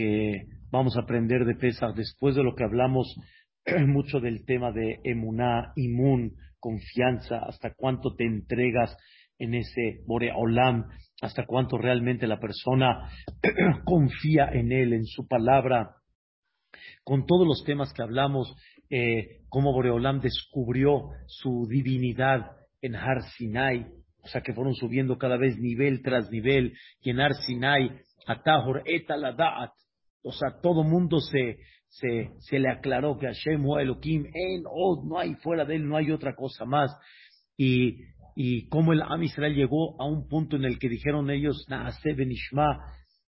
que vamos a aprender de Pesach después de lo que hablamos mucho del tema de emuná, imun, confianza, hasta cuánto te entregas en ese Boreolam, hasta cuánto realmente la persona confía en él, en su palabra, con todos los temas que hablamos, eh, cómo Boreolam descubrió su divinidad en Har Sinai, o sea que fueron subiendo cada vez nivel tras nivel, y en Har Sinai, Atahor Etaladaat, o sea, todo mundo se, se, se le aclaró que Hashem o Elohim, en oh, no hay fuera de él, no hay otra cosa más. Y, y cómo el Am Israel llegó a un punto en el que dijeron ellos, Benishma,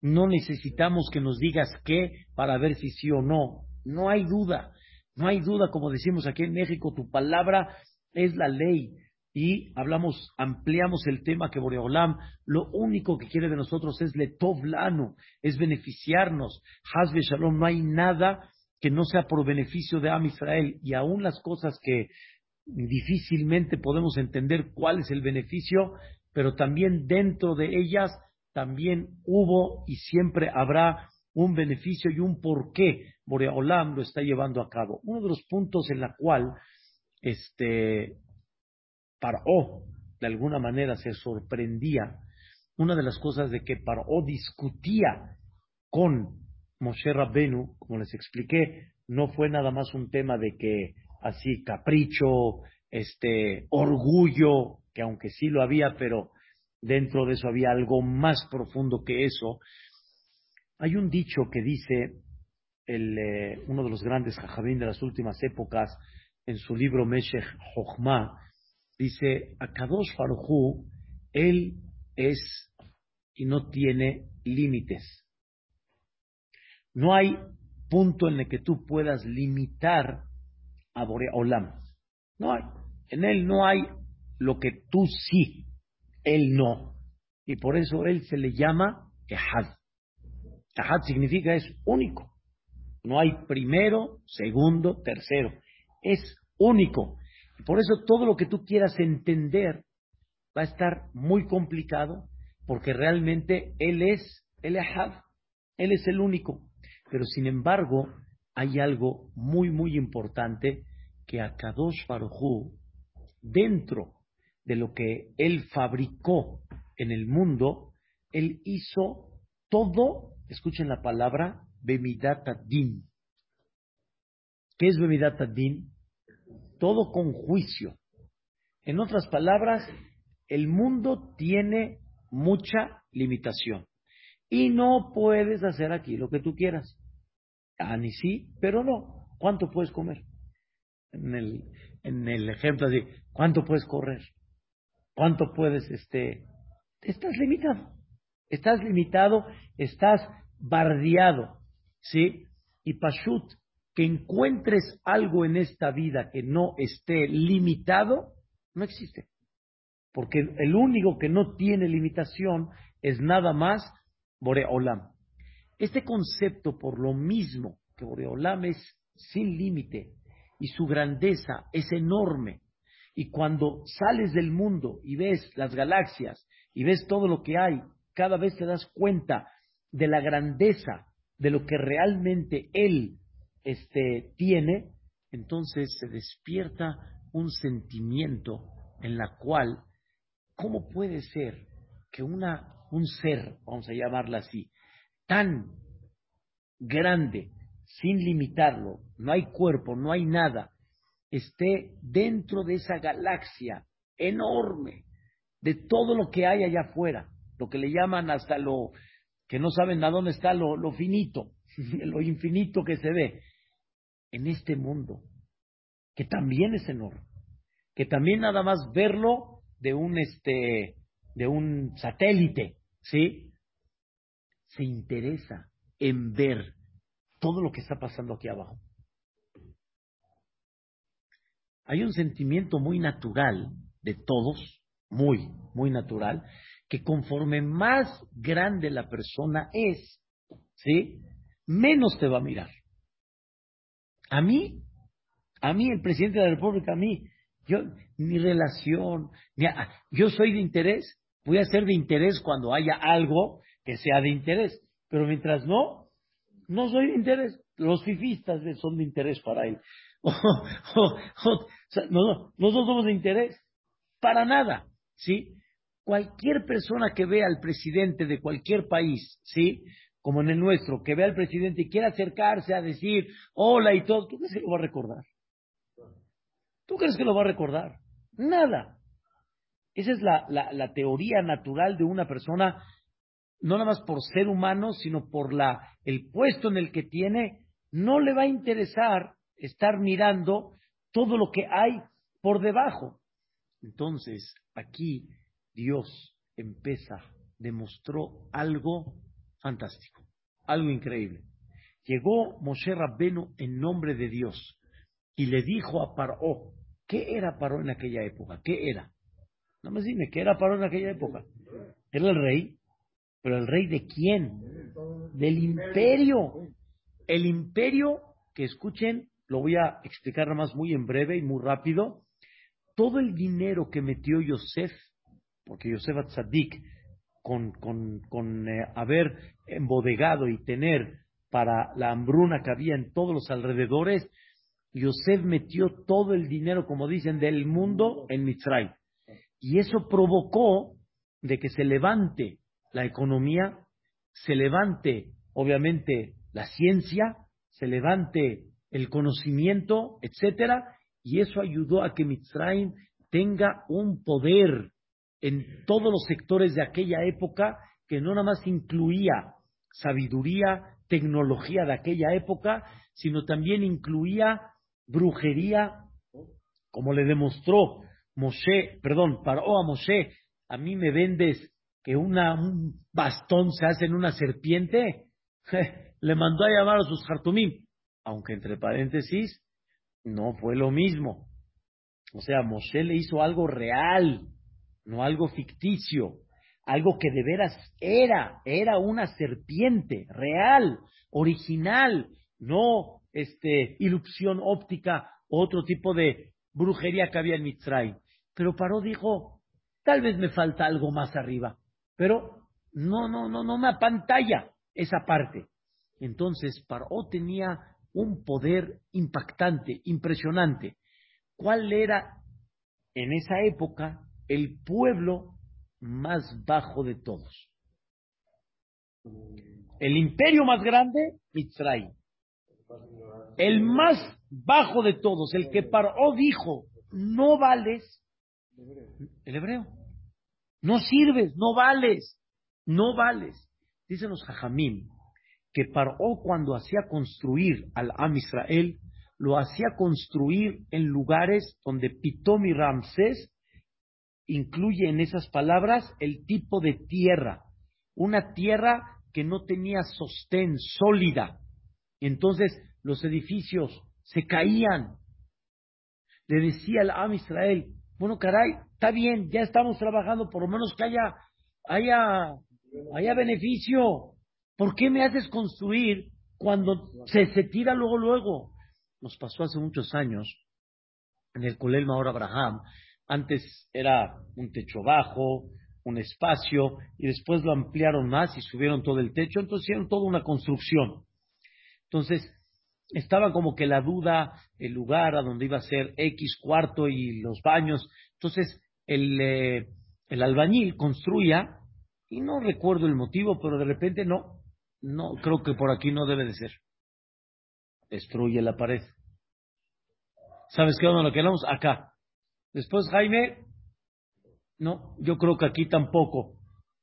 no necesitamos que nos digas qué para ver si sí o no. No hay duda, no hay duda, como decimos aquí en México, tu palabra es la ley. Y hablamos, ampliamos el tema que Boreolam lo único que quiere de nosotros es letovlano, es beneficiarnos. Hazbe Shalom, no hay nada que no sea por beneficio de Am Israel. Y aún las cosas que difícilmente podemos entender cuál es el beneficio, pero también dentro de ellas también hubo y siempre habrá un beneficio y un por qué Boreolam lo está llevando a cabo. Uno de los puntos en la cual este, Paró, de alguna manera, se sorprendía. Una de las cosas de que Paró discutía con Moshe Rabbenu, como les expliqué, no fue nada más un tema de que así capricho, este orgullo, que aunque sí lo había, pero dentro de eso había algo más profundo que eso. Hay un dicho que dice el, eh, uno de los grandes jajabín de las últimas épocas en su libro Meshech Chochmah, Dice, Akadosh Farujú, él es y no tiene límites. No hay punto en el que tú puedas limitar a Boreolam. No hay. En él no hay lo que tú sí, él no. Y por eso él se le llama Ehad. Ehad significa es único. No hay primero, segundo, tercero. Es único. Por eso todo lo que tú quieras entender va a estar muy complicado, porque realmente Él es el Ahad, Él es el único. Pero sin embargo, hay algo muy, muy importante que a Kadosh Baruj dentro de lo que Él fabricó en el mundo, Él hizo todo, escuchen la palabra, Bemidat Din. ¿Qué es Bemidat Din? Todo con juicio. En otras palabras, el mundo tiene mucha limitación y no puedes hacer aquí lo que tú quieras. Ah, ni sí, pero no. ¿Cuánto puedes comer? En el, en el ejemplo así, ¿cuánto puedes correr? ¿Cuánto puedes, este, estás limitado? Estás limitado, estás bardeado, ¿sí? Y Pashut, que encuentres algo en esta vida que no esté limitado, no existe. Porque el único que no tiene limitación es nada más Boreolam. Este concepto, por lo mismo que Boreolam es sin límite y su grandeza es enorme, y cuando sales del mundo y ves las galaxias y ves todo lo que hay, cada vez te das cuenta de la grandeza de lo que realmente Él este, tiene, entonces se despierta un sentimiento en la cual, ¿cómo puede ser que una, un ser, vamos a llamarla así, tan grande, sin limitarlo, no hay cuerpo, no hay nada, esté dentro de esa galaxia enorme, de todo lo que hay allá afuera, lo que le llaman hasta lo que no saben a dónde está lo, lo finito, lo infinito que se ve en este mundo, que también es enorme, que también nada más verlo de un este de un satélite, ¿sí? Se interesa en ver todo lo que está pasando aquí abajo. Hay un sentimiento muy natural de todos, muy, muy natural, que conforme más grande la persona es, ¿sí? Menos te va a mirar. A mí, a mí, el presidente de la República, a mí, yo, mi relación, yo soy de interés, voy a ser de interés cuando haya algo que sea de interés, pero mientras no, No soy de interés. Los fifistas son de interés para él. no, no somos de interés. Para nada. ¿Sí? Cualquier persona que vea al presidente de cualquier país, ¿sí? Como en el nuestro, que vea al presidente y quiera acercarse a decir hola y todo, ¿tú crees que lo va a recordar? ¿Tú crees que lo va a recordar? Nada. Esa es la, la, teoría natural de una persona, no nada más por ser humano, sino por la, el puesto en el que tiene, no le va a interesar estar mirando todo lo que hay por debajo. Entonces, aquí Dios empieza, demostró algo fantástico, algo increíble. Llegó Moshe Rabbenu en nombre de Dios y le dijo a Paró, ¿qué era Paró en aquella época? ¿Qué era? No me dime, ¿qué era Paró en aquella época? Era el rey, pero el rey de quién? Del imperio. El imperio, que escuchen, lo voy a explicar nada más muy en breve y muy rápido. Todo el dinero que metió Yosef, porque Yosef Atzadik, con, con, con eh, haber embodegado y tener para la hambruna que había en todos los alrededores, Yosef metió todo el dinero, como dicen, del mundo en Mitzray. Y eso provocó de que se levante la economía, se levante, obviamente, la ciencia, se levante el conocimiento, etcétera, y eso ayudó a que Mitzrayim tenga un poder en todos los sectores de aquella época que no nada más incluía sabiduría, tecnología de aquella época, sino también incluía brujería, como le demostró Moshe, perdón, paró a Moshe, a mí me vendes que una, un bastón se hace en una serpiente, le mandó a llamar a sus hartumim, aunque entre paréntesis, no fue lo mismo. O sea, Moshe le hizo algo real, no algo ficticio, algo que de veras era, era una serpiente real, original, no este, ilusión óptica, otro tipo de brujería que había en Mitzray. Pero Paró dijo, tal vez me falta algo más arriba, pero no, no, no, no me apantalla esa parte. Entonces, Paró tenía un poder impactante, impresionante. ¿Cuál era en esa época el pueblo más bajo de todos? El imperio más grande, Mitzray. El más bajo de todos, el que Paró dijo, no vales, el hebreo. No sirves, no vales, no vales. Dicen los jajamim que Paró cuando hacía construir al Am Israel, lo hacía construir en lugares donde Pitom y Ramsés incluye en esas palabras el tipo de tierra, una tierra que no tenía sostén sólida. Entonces los edificios se caían. Le decía al Am Israel, bueno, caray, está bien, ya estamos trabajando, por lo menos que haya, haya, haya beneficio. ¿Por qué me haces construir cuando se, se tira luego, luego? Nos pasó hace muchos años en el Colel Maor Abraham. Antes era un techo bajo, un espacio, y después lo ampliaron más y subieron todo el techo, entonces hicieron toda una construcción. Entonces, estaba como que la duda, el lugar a donde iba a ser X cuarto y los baños. Entonces, el, eh, el albañil construía, y no recuerdo el motivo, pero de repente no, no, creo que por aquí no debe de ser. Destruye la pared. ¿Sabes qué onda lo queremos? Acá. Después Jaime, no, yo creo que aquí tampoco.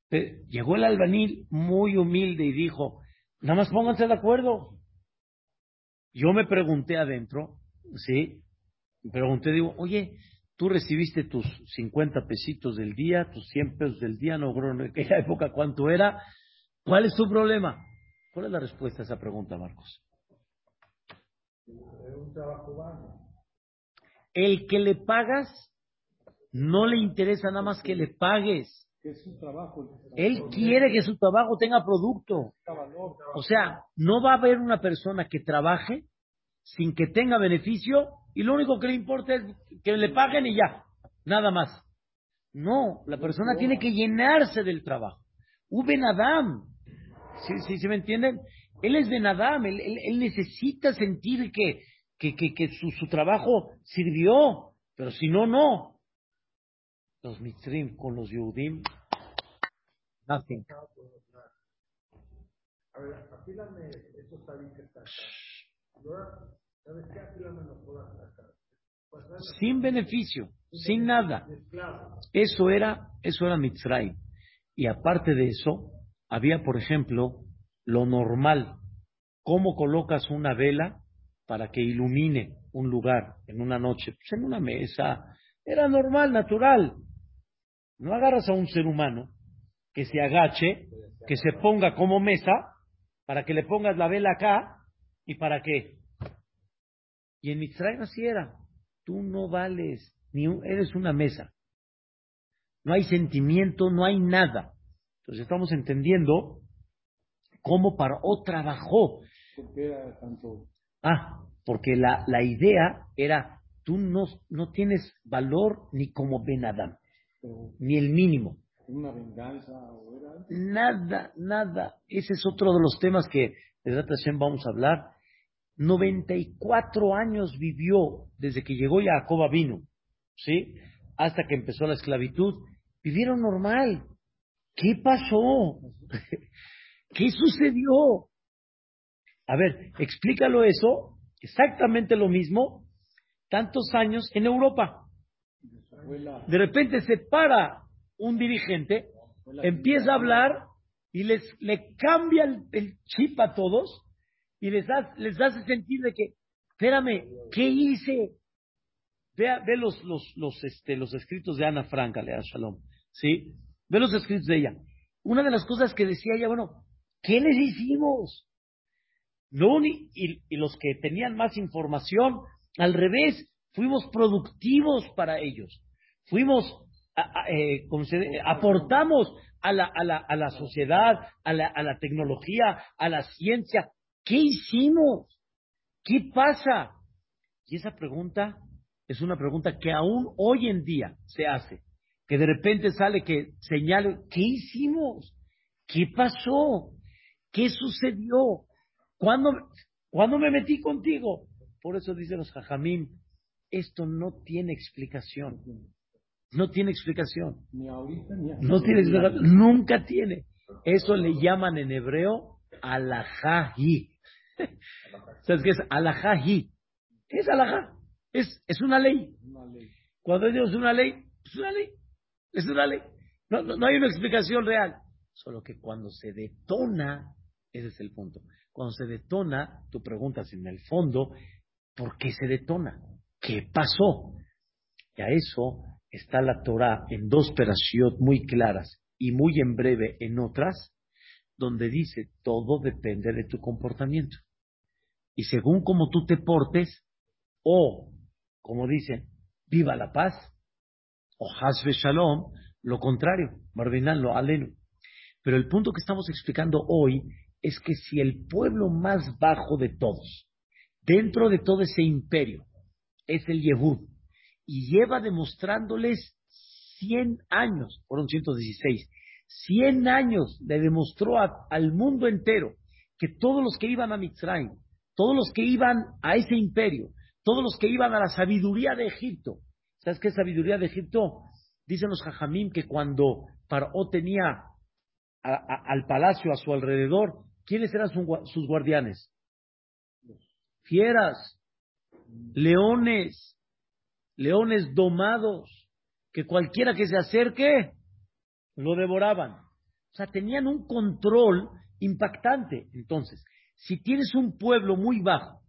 Llegó el albañil muy humilde y dijo, nada más pónganse de acuerdo. Yo me pregunté adentro, ¿sí? Me pregunté, digo, oye, tú recibiste tus 50 pesitos del día, tus 100 pesos del día, no creo en aquella época cuánto era. ¿Cuál es tu problema? ¿Cuál es la respuesta a esa pregunta, Marcos? El que le pagas no le interesa nada más que le pagues. Él quiere que su trabajo tenga producto. O sea, no va a haber una persona que trabaje sin que tenga beneficio y lo único que le importa es que le paguen y ya, nada más. No, la persona tiene que llenarse del trabajo. Uben Adam. ¿Sí, sí, ¿sí me entienden? Él es de Nadam, él, él, necesita sentir que, que, que, que su, su, trabajo sirvió, pero si no, no. Los Mitzrim con los Yehudim, nothing. A ver, estos que está ¿Sabes qué? Afílame los Sin beneficio, sin nada. Eso era, eso era Mitzray. Y aparte de eso, había, por ejemplo, lo normal. ¿Cómo colocas una vela para que ilumine un lugar en una noche? Pues en una mesa. Era normal, natural. No agarras a un ser humano que se agache, que se ponga como mesa, para que le pongas la vela acá y para qué. Y en Mitzrayim así era. Tú no vales, ni eres una mesa. No hay sentimiento, no hay nada. Entonces estamos entendiendo cómo Paró trabajó. ¿Por qué era tanto? Ah, porque la, la idea era, tú no, no tienes valor ni como Ben Adam, ni el mínimo. ¿Una venganza o era? Nada, nada. Ese es otro de los temas que de Hashem vamos a hablar. 94 años vivió desde que llegó Jacob vino, ¿sí? Hasta que empezó la esclavitud. Vivieron normal. ¿Qué pasó? ¿Qué sucedió? A ver, explícalo eso, exactamente lo mismo, tantos años en Europa. De repente se para un dirigente, empieza a hablar y les le cambia el, chip a todos y les, les hace sentir de que, espérame, ¿qué hice? Ve, ve los, los, los, este, los escritos de Ana Franca, Lea Shalom, ¿sí? Ve los escritos de ella. Una de las cosas que decía ella, bueno, ¿qué les hicimos? Y, y los que tenían más información, al revés, fuimos productivos para ellos. Fuimos eh, aportamos a la, a, la, a la sociedad, a la, a la tecnología, a la ciencia. ¿Qué hicimos? ¿Qué pasa? Y esa pregunta es una pregunta que aún hoy en día se hace. Que de repente sale que señale, ¿qué hicimos? ¿Qué pasó? ¿Qué sucedió? ¿Cuándo, ¿Cuándo me metí contigo? Por eso dicen los jajamín, esto no tiene explicación. No tiene explicación. Ni ahorita ni No tiene explicación. Nunca tiene. Eso le llaman en hebreo alajahi. ¿Sabes qué es alajahi? ¿Qué es alajá? Es, es una ley. Cuando Dios es una ley, es una ley. Es una ley. No, no, hay una explicación real. Solo que cuando se detona, ese es el punto. Cuando se detona, tú preguntas en el fondo, ¿por qué se detona? ¿Qué pasó? Y a eso está la Torah en dos perashiot muy claras y muy en breve en otras, donde dice todo depende de tu comportamiento. Y según como tú te portes, o, como dicen, viva la paz, o hasbe shalom, lo contrario, lo alenu. Pero el punto que estamos explicando hoy es que si el pueblo más bajo de todos, dentro de todo ese imperio, es el Yehud, y lleva demostrándoles 100 años, fueron 116, 100 años le demostró al mundo entero que todos los que iban a Mitzrayim, todos los que iban a ese imperio, todos los que iban a la sabiduría de Egipto, ¿sabes qué sabiduría de Egipto? Dicen los jajamim que cuando Paró tenía al palacio a su alrededor, ¿quiénes eran sus guardianes? Fieras, leones, leones domados, que cualquiera que se acerque lo devoraban. O sea, tenían un control impactante. Entonces, si tienes un pueblo muy bajo,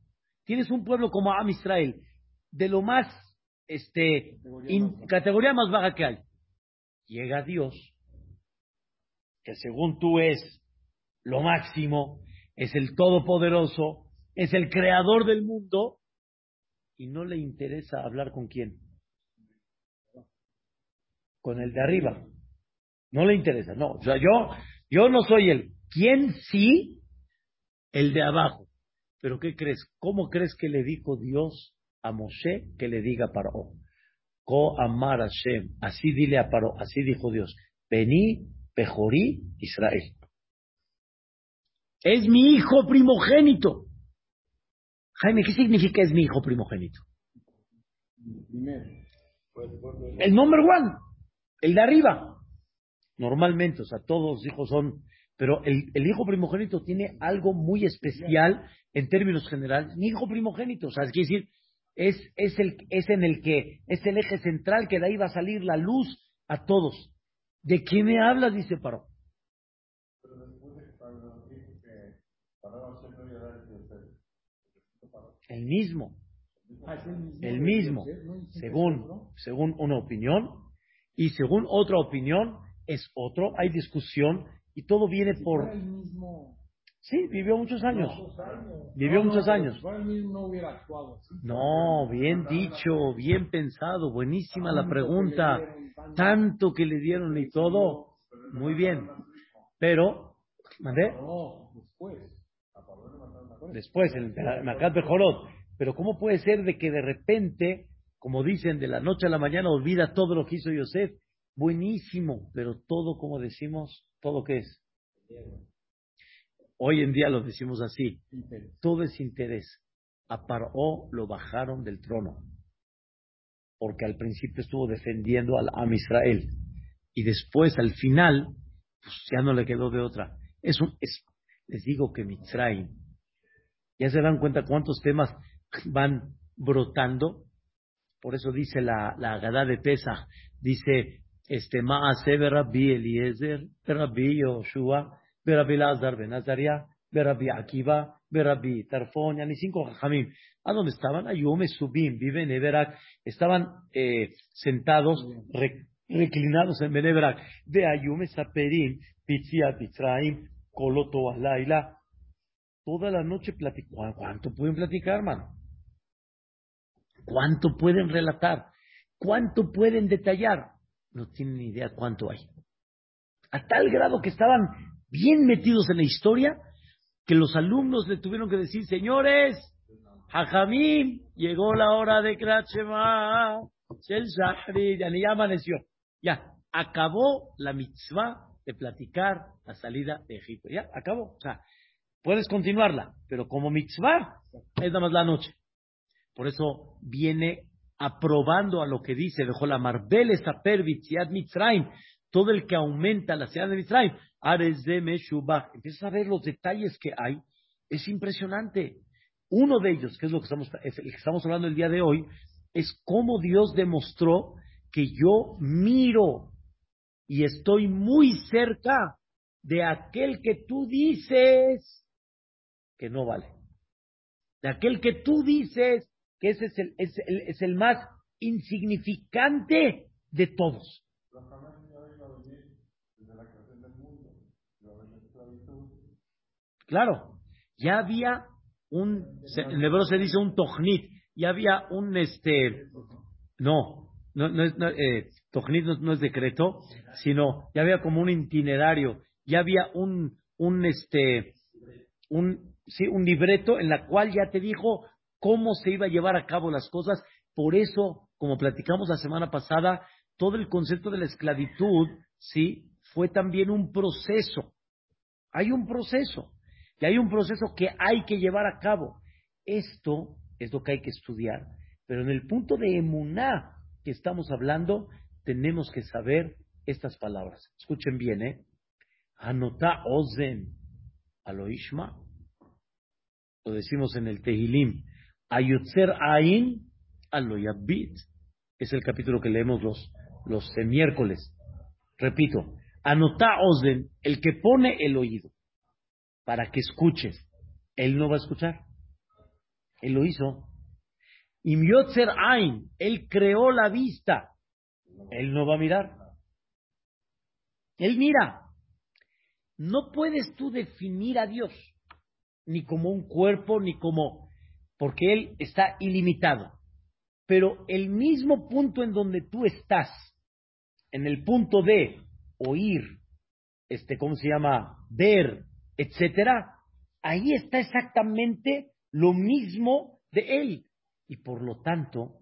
tienes un pueblo como Am Israel, de lo más, este, categoría, más baja que hay, llega Dios, que según tú es lo máximo, es el todopoderoso, es el creador del mundo, y no le interesa hablar con quién. Con el de arriba. No le interesa, no. O sea, yo, yo no soy el. ¿Quién sí? El de abajo. Pero ¿qué crees? ¿Cómo crees que le dijo Dios a Moshe que le diga a Paró? Ko amar Hashem. Así dile a Paró, así dijo Dios. Vení, Pejorí, Israel. Es mi hijo primogénito. Jaime, ¿qué significa es mi hijo primogénito? El number one, el de arriba. Normalmente, o sea, todos los hijos son, pero el, hijo primogénito tiene algo muy especial en términos generales. Mi hijo primogénito, o sea, es decir, es, es, el, es en el que, es el eje central que de ahí va a salir la luz a todos. ¿De qué me hablas? Dice Paró. El mismo, Ah, el mismo. el mismo, según, según una opinión, y según otra opinión es otro, hay discusión, y todo viene por... Sí, vivió muchos años. Vivió muchos años. No bien dicho, bien pensado, buenísima la pregunta. Tanto que le dieron y todo, muy bien. Pero, ¿mandé? No, después. Después, el Macat Bejorot. Pero ¿cómo puede ser de que de repente, como dicen, de la noche a la mañana olvida todo lo que hizo Yosef? Buenísimo, pero todo, como decimos, ¿todo qué es? Hoy en día lo decimos así, todo es interés. A Paró lo bajaron del trono, porque al principio estuvo defendiendo al Am Israel, y después, al final, pues ya no le quedó de otra. Es un, es, les digo que Mitzrayim, ya se dan cuenta cuántos temas van brotando. Por eso dice la, la Agadá de Pesach, dice, este, Maase Rabbi Eliezer, Rabbi Yoshua, Rabbi Lazar Ben Azaria, Rabbi Akiva, Rabbi Tarfon, ni cinco Jajamim. ¿A dónde estaban? Ayume Subim, vive en Everak. Estaban eh, sentados, re- reclinados en Benebrak. De Ayume Saperim, Pitzia Pitzraim, Koloto Alaila. Toda la noche platicó. ¿Cuánto pueden platicar, mano? ¿Cuánto pueden relatar? ¿Cuánto pueden detallar? No tienen ni idea cuánto hay. A tal grado que estaban bien metidos en la historia que los alumnos le tuvieron que decir, señores, Jajamim, llegó la hora de Krachema, Shel Shahri, ya ni amaneció. Ya, acabó la mitzvah de platicar la salida de Egipto. Ya, acabó. O sea, puedes continuarla, pero como mitzvah es nada más la noche. Por eso viene aprobando a lo que dice, dejó la Marbel Esaper Vitziad Mitzrayim, todo el que aumenta la ciudad de Mitzrayim, Ares de Meshubach. Empiezas a ver los detalles que hay, es impresionante. Uno de ellos, que es lo que estamos, es que estamos hablando el día de hoy, es cómo Dios demostró que yo miro y estoy muy cerca de aquel que tú dices que no vale. De aquel que tú dices que ese es el, es el, es el más insignificante de todos. Claro, ya había un, en hebreo se dice un tojnit, ya había un, este, no, no, no es, no, eh, tojnit no, no es decreto, sino ya había como un itinerario, ya había un, un, este, un, sí, un libreto en la cual ya te dijo cómo se iba a llevar a cabo las cosas. Por eso, como platicamos la semana pasada, todo el concepto de la esclavitud, sí, fue también un proceso. Hay un proceso. Y hay un proceso que hay que llevar a cabo. Esto es lo que hay que estudiar. Pero en el punto de emuná que estamos hablando, tenemos que saber estas palabras. Escuchen bien, ¿eh? Anotá ozen aloishma. Lo decimos en el Tehilim. Ayotzer ain aloyabit. Es el capítulo que leemos los, los eh, miércoles. Repito. Anotá ozen, el que pone el oído para que escuches. Él no va a escuchar. Él lo hizo. Imyotzer Ain, él creó la vista. Él no va a mirar. Él mira. No puedes tú definir a Dios, ni como un cuerpo, ni como, porque Él está ilimitado. Pero el mismo punto en donde tú estás, en el punto de oír, este, ¿cómo se llama? Ver, etcétera, ahí está exactamente lo mismo de él. Y por lo tanto,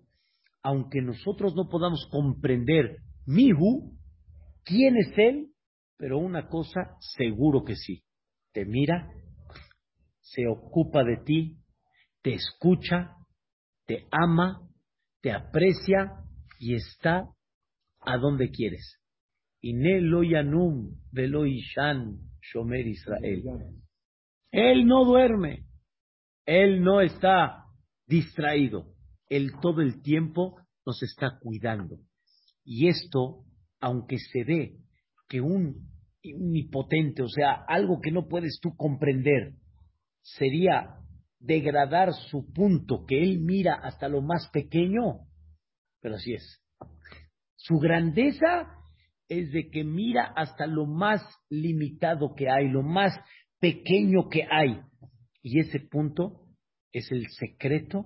aunque nosotros no podamos comprender Mihu, quién es él, pero una cosa seguro que sí, te mira se ocupa de ti, te escucha, te ama, te aprecia y está a donde quieres. Shomer Israel. Él no duerme, él no está distraído, él todo el tiempo nos está cuidando. Y esto, aunque se ve que un omnipotente, o sea, algo que no puedes tú comprender, sería degradar su punto, que él mira hasta lo más pequeño, pero así es. Su grandeza es de que mira hasta lo más limitado que hay, lo más pequeño que hay. Y ese punto es el secreto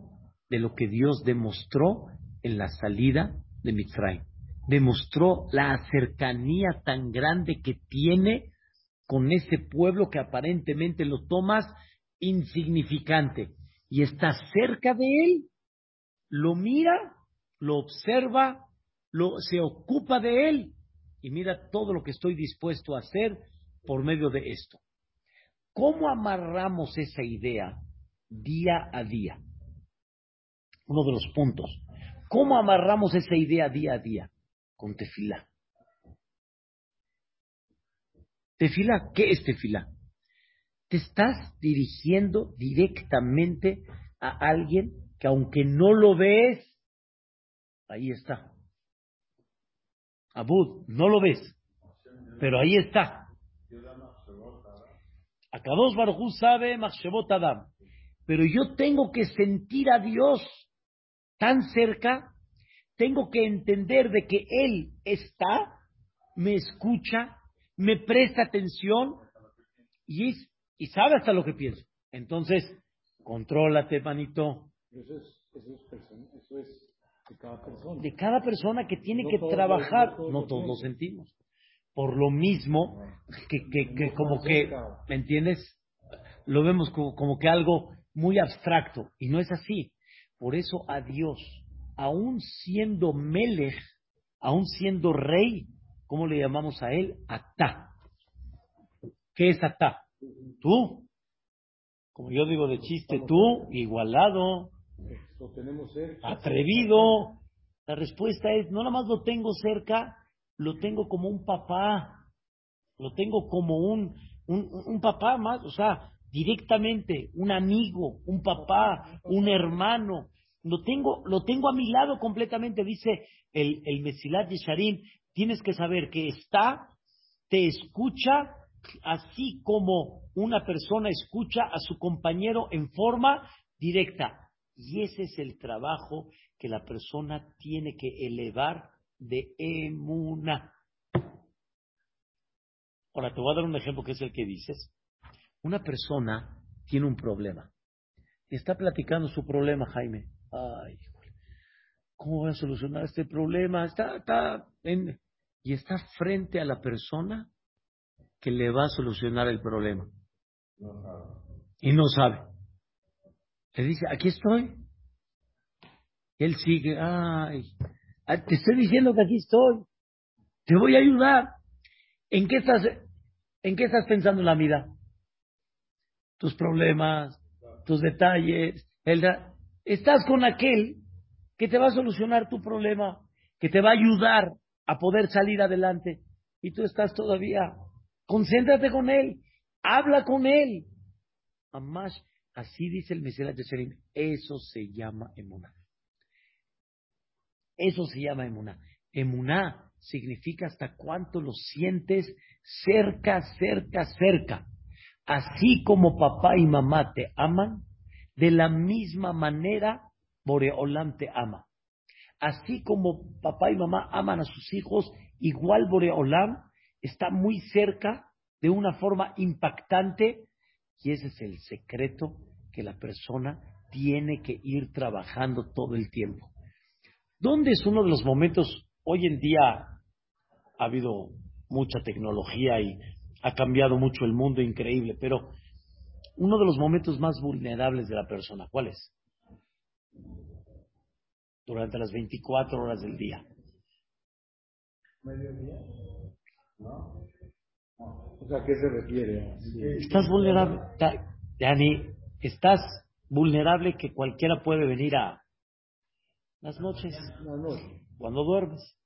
de lo que Dios demostró en la salida de Mitzrayim demostró la cercanía tan grande que tiene con ese pueblo que aparentemente lo tomas insignificante y está cerca de él, lo mira, lo observa, lo, se ocupa de él y mira todo lo que estoy dispuesto a hacer por medio de esto. ¿Cómo amarramos esa idea día a día? Uno de los puntos. ¿Cómo amarramos esa idea día a día? con tefilá. Tefilá, ¿qué es tefilá? Te estás dirigiendo directamente a alguien que aunque no lo ves, ahí está. Abud, no lo ves, pero ahí está. Akadosh Baruj sabe Machshevot Adam. Pero yo tengo que sentir a Dios tan cerca tengo que entender de que Él está, me escucha, me presta atención y, y sabe hasta lo que pienso. Entonces, contrólate, manito. Eso es, eso es, de cada persona. De cada persona que tiene que trabajar, no todos, lo sentimos. Por lo mismo que, que, que como que, ¿me entiendes? Lo vemos como, como que algo muy abstracto y no es así. Por eso a Dios aún siendo Melech, aún siendo rey, ¿cómo le llamamos a él? Atá. ¿Qué es Atá? Tú. Como yo digo de chiste, tú, igualado, atrevido. La respuesta es, no nada más lo tengo cerca, lo tengo como un papá, lo tengo como un, un, un papá más, o sea, directamente, un amigo, un papá, un hermano, lo tengo, lo tengo a mi lado completamente, dice el, el Mesilat Yesharim, tienes que saber que está, te escucha, así como una persona escucha a su compañero en forma directa. Y ese es el trabajo que la persona tiene que elevar de emuna. Ahora te voy a dar un ejemplo que es el que dices. Una persona tiene un problema. Está platicando su problema, Jaime ay, ¿cómo voy a solucionar este problema? Está, está y está frente a la persona que le va a solucionar el problema. Y no sabe. Le dice, aquí estoy. Él sigue, ay, ah, te estoy diciendo que aquí estoy. Te voy a ayudar. ¿En qué estás, en qué estás pensando en la vida? Tus problemas, tus detalles, el, estás con aquel que te va a solucionar tu problema, que te va a ayudar a poder salir adelante. Y tú estás todavía, concéntrate con él, habla con él. Además, así dice el Mesías de Sherim, eso se llama emuná. Eso se llama emuná. Emuná significa hasta cuánto lo sientes cerca, cerca, cerca. Así como papá y mamá te aman, de la misma manera, Boreolam te ama. Así como papá y mamá aman a sus hijos, igual Boreolam está muy cerca de una forma impactante y ese es el secreto que la persona tiene que ir trabajando todo el tiempo. ¿Dónde es uno de los momentos? Hoy en día ha habido mucha tecnología y ha cambiado mucho el mundo, increíble, pero uno de los momentos más vulnerables de la persona. ¿Cuál es? Durante las 24 horas del día. ¿Mediodía? ¿No? O sea, ¿a qué se refiere? Estás vulnerable. Yani, estás vulnerable que cualquiera puede venir a las noches, cuando duermes.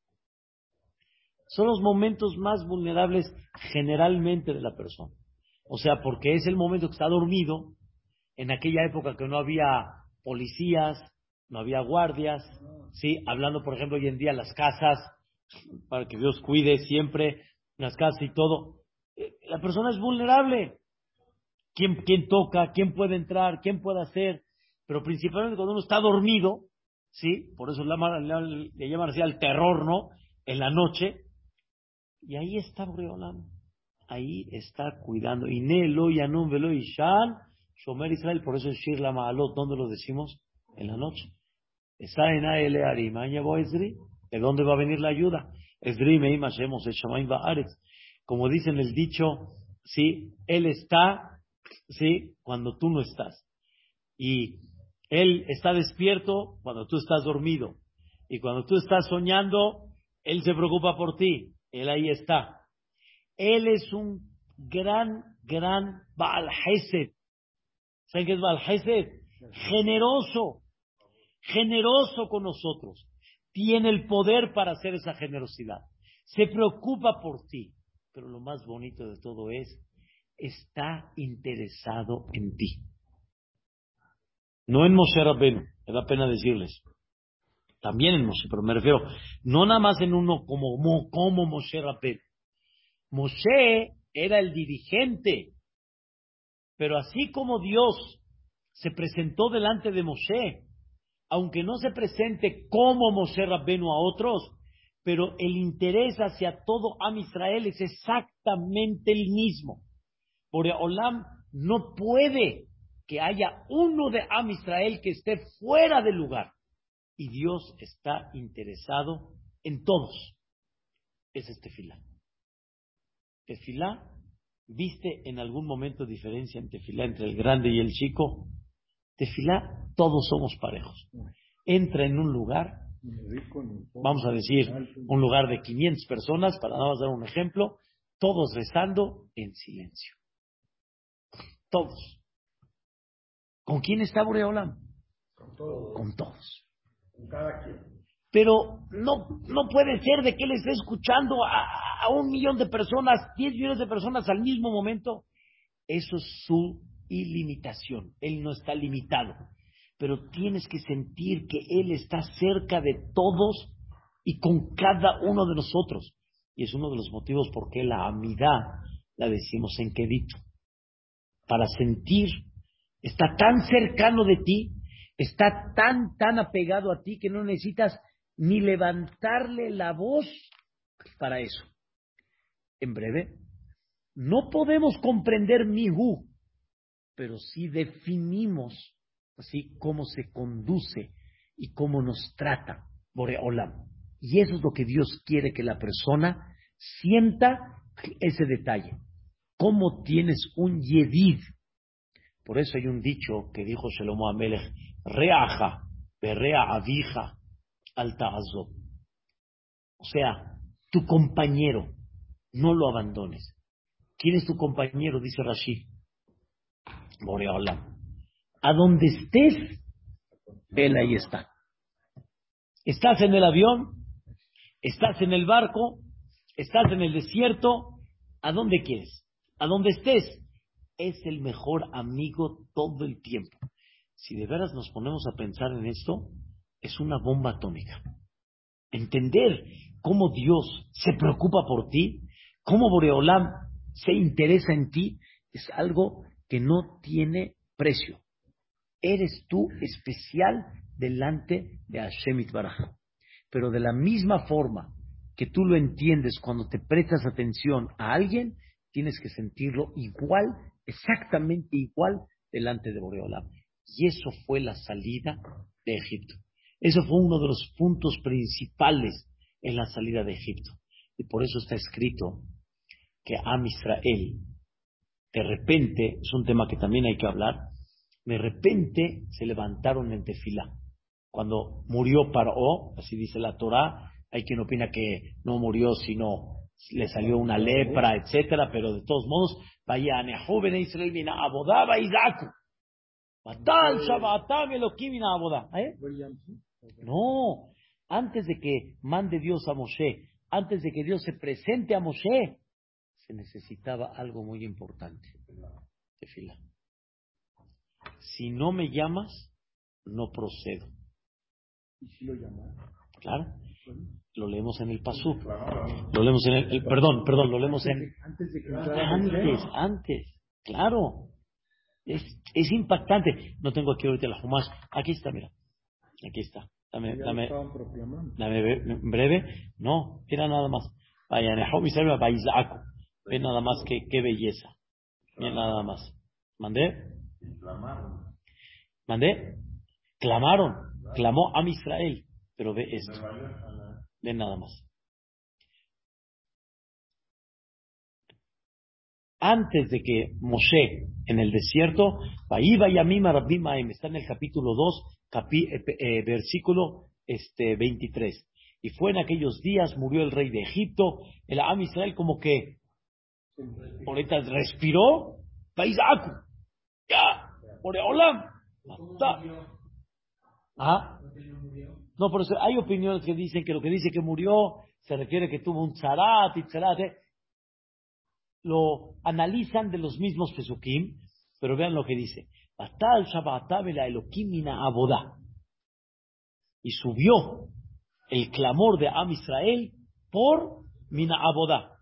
Son los momentos más vulnerables generalmente de la persona. O sea, porque es el momento que está dormido, en aquella época que no había policías, no había guardias, ¿sí? Hablando, por ejemplo, hoy en día las casas, para que Dios cuide siempre las casas y todo. Eh, la persona es vulnerable. ¿Quién, quién toca? ¿Quién puede entrar? ¿Quién puede hacer? Pero principalmente cuando uno está dormido, ¿sí? Por eso le, le llaman así al terror, ¿no? En la noche. Y ahí está Boreolam. Ahí está cuidando. Inelo, Yanum, Velo, Ishan, Shomer Israel. Por eso es Shir la Maalot. ¿Dónde lo decimos? En la noche. Está en Aele Esri. ¿De dónde va a venir la ayuda? Como dicen el dicho, ¿sí? Él está, ¿sí? Cuando tú no estás. Y Él está despierto cuando tú estás dormido. Y cuando tú estás soñando, Él se preocupa por ti. Él ahí está. Él es un gran, gran Baal Hesed. ¿Saben qué es Baal Hesed? Generoso. Generoso con nosotros. Tiene el poder para hacer esa generosidad. Se preocupa por ti. Pero lo más bonito de todo es, está interesado en ti. No en Moshe Rabbeinu, me da pena decirles. También en Moshe, pero me refiero, no nada más en uno como, como Moshe Rabbeinu. Moshe era el dirigente, pero así como Dios se presentó delante de Moshe, aunque no se presente como Moshe Rabbenu a otros, pero el interés hacia todo Am Israel es exactamente el mismo. Por Olam no puede que haya uno de Am Israel que esté fuera del lugar. Y Dios está interesado en todos. Es este fila. Tefilá, ¿viste en algún momento diferencia en tefilá entre el grande y el chico? Tefilá, todos somos parejos. Entra en un lugar, vamos a decir, un lugar de 500 personas, para nada más dar un ejemplo, todos rezando en silencio. Todos. ¿Con quién está Boreolam? Con todos. Con todos. Con cada quien pero no, no puede ser de que él esté escuchando a, un millón de personas, diez millones de personas al mismo momento. Eso es su ilimitación. Él no está limitado. Pero tienes que sentir que Él está cerca de todos y con cada uno de nosotros. Y es uno de los motivos por qué la amidad la decimos en quedito. Para sentir, está tan cercano de ti, está tan, tan apegado a ti que no necesitas ni levantarle la voz para eso. En breve, no podemos comprender Mihu, pero sí definimos así cómo se conduce y cómo nos trata Boreolam. Y eso es lo que Dios quiere que la persona sienta ese detalle. ¿Cómo tienes un yedid? Por eso hay un dicho que dijo Shelomo Amelech, reaja, berrea avija, Altaazó. O sea, tu compañero, no lo abandones. ¿Quién es tu compañero? Dice Rashid. Boreolam. A donde estés, él ahí está. Estás en el avión, estás en el barco, estás en el desierto, ¿a dónde quieres? A donde estés, es el mejor amigo todo el tiempo. Si de veras nos ponemos a pensar en esto, es una bomba atómica. Entender cómo Dios se preocupa por ti, cómo Boreolam se interesa en ti, es algo que no tiene precio. Eres tú especial delante de Hashem Baraj. Pero de la misma forma que tú lo entiendes cuando te prestas atención a alguien, tienes que sentirlo igual, exactamente igual delante de Boreolam. Y eso fue la salida de Egipto. Eso fue uno de los puntos principales en la salida de Egipto. Y por eso está escrito que Am Israel, de repente, es un tema que también hay que hablar, de repente se levantaron en tefila. Cuando murió Paró, así dice la Torah, hay quien opina que no murió, sino le salió una lepra, etcétera, pero de todos modos, vaya joven Israel mina abodaba Isaku. Matal Shabbatam Elohim aboda. ¿Eh? No, antes de que mande Dios a Moshe, antes de que Dios se presente a Moshe, se necesitaba algo muy importante. Tefila. Si no me llamas, no procedo. ¿Y si lo llamas? Claro. Lo leemos en el Pasú. Lo leemos en el, perdón, perdón, lo leemos en Antes de que antes, antes. Claro. Es, es impactante. No tengo aquí ahorita la Jumash. Aquí está, mira. Aquí está. Dame, dame, dame breve. No, mira nada más. Vaya, Nehom Israel Baizaku. Ve nada más que qué belleza. Mira nada más. ¿Mandé? ¿Mandé? Clamaron. Clamó a Israel. Pero ve esto. Ve nada más. Antes de que Moshe en el desierto, Vaiva Yamima Rabbimaim, está en el capítulo 2, capi- eh, eh, versículo este, 23. Y fue en aquellos días, murió el rey de Egipto, el Am Israel como que ahorita respiró, Baizaku, ya, Oreolam. ¿Ah? No, por eso hay opiniones que dicen que lo que dice que murió se refiere que tuvo un tzarat y tzarat. ¿eh? Lo analizan de los mismos pesukim, pero vean lo que dice. Y subió el clamor de Am Israel por mina aboda.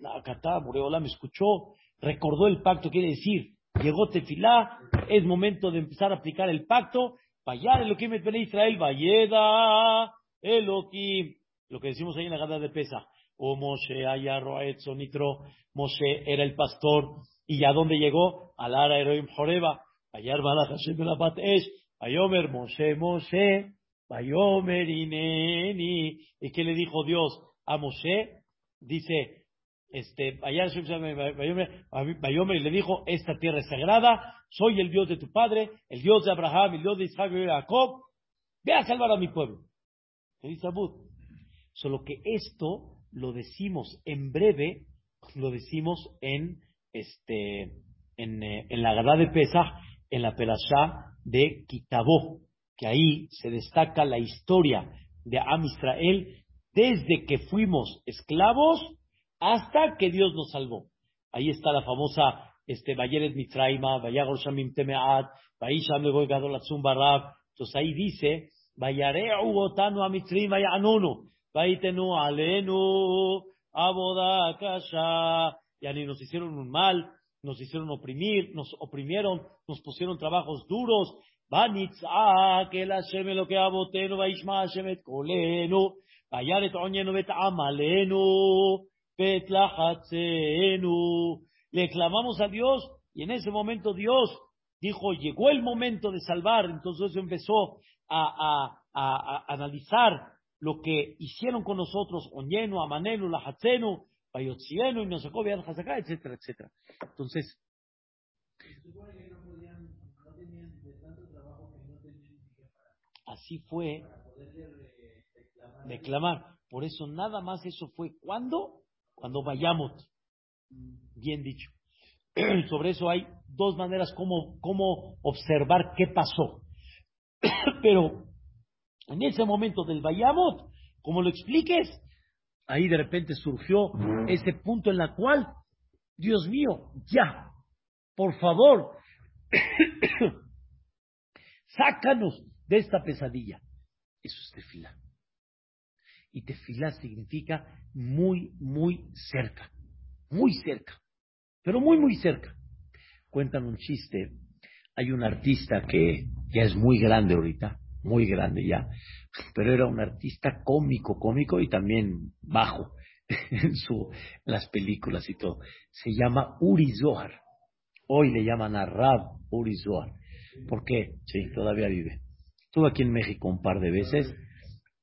Naakatá, Boreolam escuchó, recordó el pacto, quiere decir, llegó Tefilá, es momento de empezar a aplicar el pacto. Vayar Elohim et Bene Israel, Vayeda Elohim. Lo que decimos ahí en la gada de Pesa. O Moshe Ayaroet Sonitro. Moshe era el pastor. ¿Y a dónde llegó? Al Ara Elohim Joreba. Vayar Balach Hashem Belabat Esh. Vayomer Moshe Moshe. Vayomer Ineni. ¿Y qué le dijo Dios a Moshe? Dice, este, Vayomer le dijo, esta tierra es sagrada, soy el Dios de tu padre, el Dios de Abraham, el Dios de Isaac y de Jacob, ve a salvar a mi pueblo. Le dice Abud. Solo que esto lo decimos en breve, lo decimos en este en, eh, la Gadá de Pesach, en la Perashá de Kitabó, que ahí se destaca la historia de Am Israel desde que fuimos esclavos hasta que Dios nos salvó. Ahí está la famosa este Bayeret Mitraima, Vayagor Shamim Temeat, Vayisham Legoy Gadol Atzum Barab. Entonces ahí dice, Vayareu Otanu Amitrim Vayanunu, Vaitenu Alenu, Aboda Kasha. Ya ni nos hicieron un mal, nos hicieron oprimir, nos oprimieron, nos pusieron trabajos duros. Vanitzak el Hashem lo que abotenu, Vaishma Hashem kolenu, Vayaret Onyenu bet Amalenu, bet Lachatzenu. Le clamamos a Dios y en ese momento Dios dijo, llegó el momento de salvar. Entonces empezó a, a- a- analizar lo que hicieron con nosotros, Onyenu, Amanenu, Lahatzenu, Bayotzienu, y nos sacó etcétera, etcétera. Entonces, así fue declamar. Por eso nada más eso fue cuando, cuando vayamos. Bien dicho. Sobre eso hay dos maneras como, como observar qué pasó. Pero en ese momento del Bayamot, como lo expliques, ahí de repente surgió ese punto en la cual, Dios mío, ya, por favor, sácanos de esta pesadilla. Eso es tefilá. Y tefilá significa muy, muy cerca, muy cerca, pero muy, muy cerca. Cuentan un chiste. Hay un artista que ya es muy grande ahorita, muy grande ya, pero era un artista cómico, cómico y también bajo en, su, las películas y todo. Se llama Uri Zohar. Hoy le llaman a Rab Uri Zohar. ¿Por qué? Sí, todavía vive. Estuvo aquí en México un par de veces.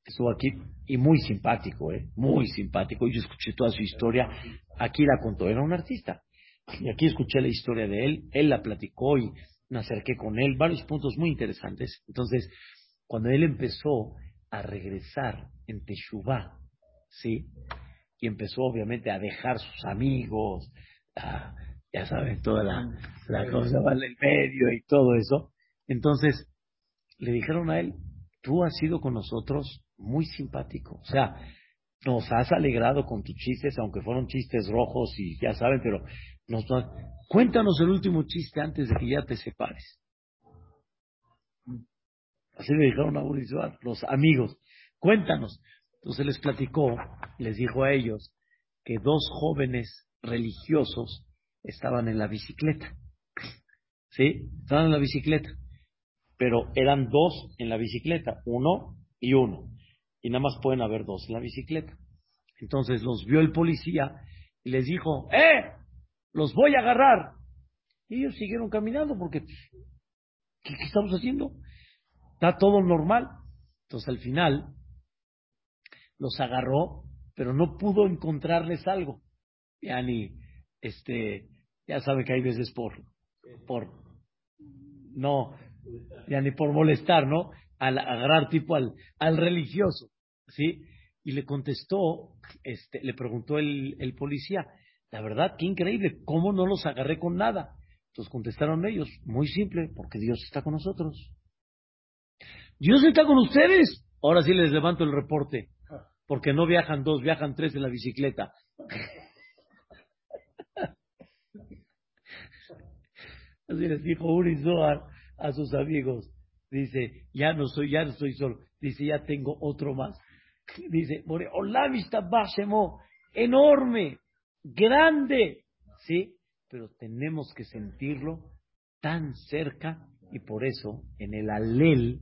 Estuvo aquí y muy simpático, ¿eh? Muy simpático. Yo escuché toda su historia. Aquí la contó. Era un artista. Y aquí escuché la historia de él. Él la platicó y me acerqué con él. Varios puntos muy interesantes. Entonces, cuando él empezó a regresar en Teshuvah, ¿sí? y empezó obviamente a dejar sus amigos, ya saben, toda la, la cosa vale el medio y todo eso. Entonces, le dijeron a él, tú has sido con nosotros muy simpático. O sea, nos has alegrado con tus chistes, aunque fueron chistes rojos y ya saben, pero nos, cuéntanos el último chiste antes de que ya te separes. Así le dijeron a Urizar, los amigos, cuéntanos. Entonces les platicó, les dijo a ellos que dos jóvenes religiosos estaban en la bicicleta. ¿Sí? Estaban en la bicicleta. Pero eran dos en la bicicleta, uno y uno. Y nada más pueden haber dos en la bicicleta. Entonces los vio el policía y les dijo, ¡eh! Los voy a agarrar. Y ellos siguieron caminando porque, ¿qué, estamos haciendo? Está todo normal. Entonces al final los agarró, pero no pudo encontrarles algo. Ya ni, este, ya sabe que hay veces por, por, no, ya ni por molestar, ¿no? Al agarrar tipo al, al religioso, ¿sí? Y le contestó, este, le preguntó el, policía, la verdad, qué increíble, ¿cómo no los agarré con nada? Entonces contestaron ellos, muy simple, porque Dios está con nosotros. Dios está con ustedes. Ahora sí les levanto el reporte, porque no viajan dos, viajan tres en la bicicleta. Así les dijo Uri Zohar a sus amigos. Dice, ya no soy, ya no estoy solo. Dice, ya tengo otro más. Dice, enorme, grande, ¿sí? Pero tenemos que sentirlo tan cerca y por eso en el alel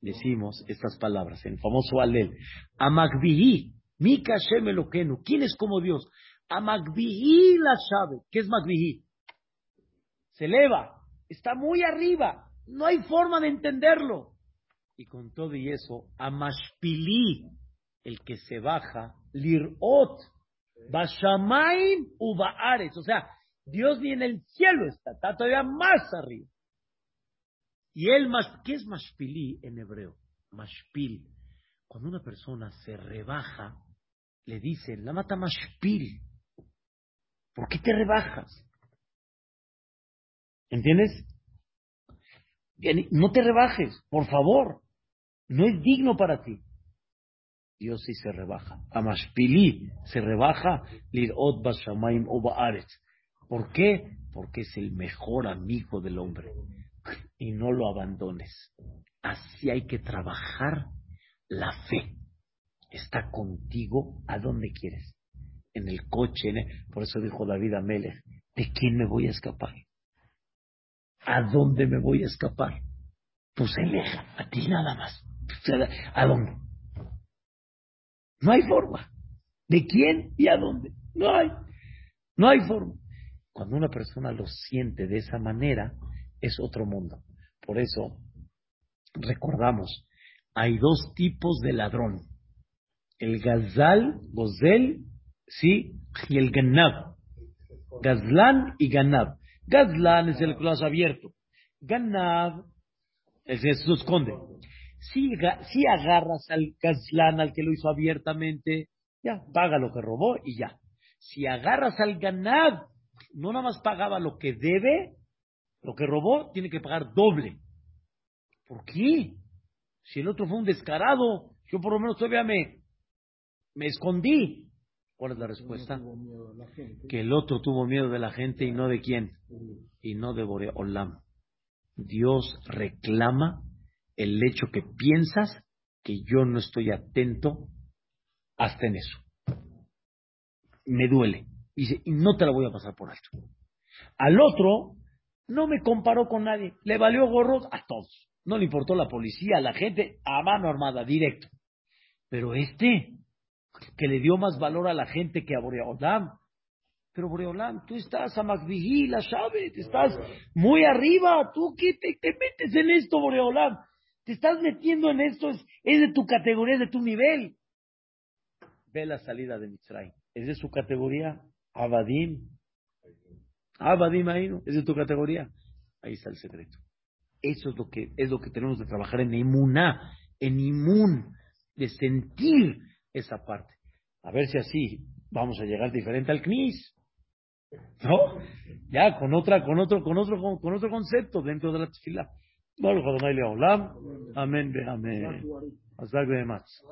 decimos estas palabras, en el famoso alel. Amagbihi, Mika Shemelokenu. ¿Quién es como Dios? Amagbihi la sabe. ¿Qué es Magbihi? Se eleva, está muy arriba, no hay forma de entenderlo. Y con todo y eso, Amashpili, el que se baja, Lirot, Bashamain Ubaares. O sea, Dios ni en el cielo está, está todavía más arriba. Y él, ¿qué es Mashpili en hebreo? Mashpil. Cuando una persona se rebaja, le dicen, la mata Mashpil. ¿Por qué te rebajas? ¿Entiendes? No te rebajes, por favor. No es digno para ti. Dios sí se rebaja. Amashpili se rebaja. Lirot Bashamaim ¿Por qué? Porque es el mejor amigo del hombre. Y no lo abandones. Así hay que trabajar la fe. Está contigo a donde quieres. En el coche. Por eso dijo David Amelech, ¿de quién me voy a escapar? ¿A dónde me voy a escapar? Pues eleja, a ti nada más. ¿A dónde? No hay forma. ¿De quién y a dónde? No hay. No hay forma. Cuando una persona lo siente de esa manera, es otro mundo. Por eso, recordamos, hay dos tipos de ladrón. El gazal, gozel, sí, y el ganab. Gazlán y ganab. Gazlán es el que lo abierto. Ganab es el que se esconde. Si, si agarras al Gazlán, al que lo hizo abiertamente, ya, paga lo que robó y ya. Si agarras al Ganab, no nada más pagaba lo que debe, lo que robó, tiene que pagar doble. ¿Por qué? Si el otro fue un descarado, yo por lo menos todavía me, me escondí. ¿Cuál es la respuesta? Que el otro tuvo miedo de la gente y no de quién. Y no de Boreolam. Dios reclama el hecho que piensas que yo no estoy atento hasta en eso. Me duele. Dice, y no te la voy a pasar por alto. Al otro no me comparó con nadie. Le valió gorros a todos. No le importó la policía, la gente, a mano armada, directo. Pero este que le dio más valor a la gente que a Boreolam. Pero Boreolam, tú estás a la ¿sabes? Estás muy arriba. ¿Tú qué te, metes en esto, Boreolam? Te estás metiendo en esto, es, de tu categoría, es de tu nivel. Ve la salida de Mitzray. Es de su categoría. Abadim. Abadim ahí, Es de tu categoría. Ahí está el secreto. Eso es lo que, es lo que tenemos de trabajar en Imuná, en Imun, de sentir esa parte. A ver si así vamos a llegar diferente al CNIS. ¿No? Ya, con otra, con otro, con otro, con, otro concepto dentro de la tefila. Amén, amén. Hasta que más.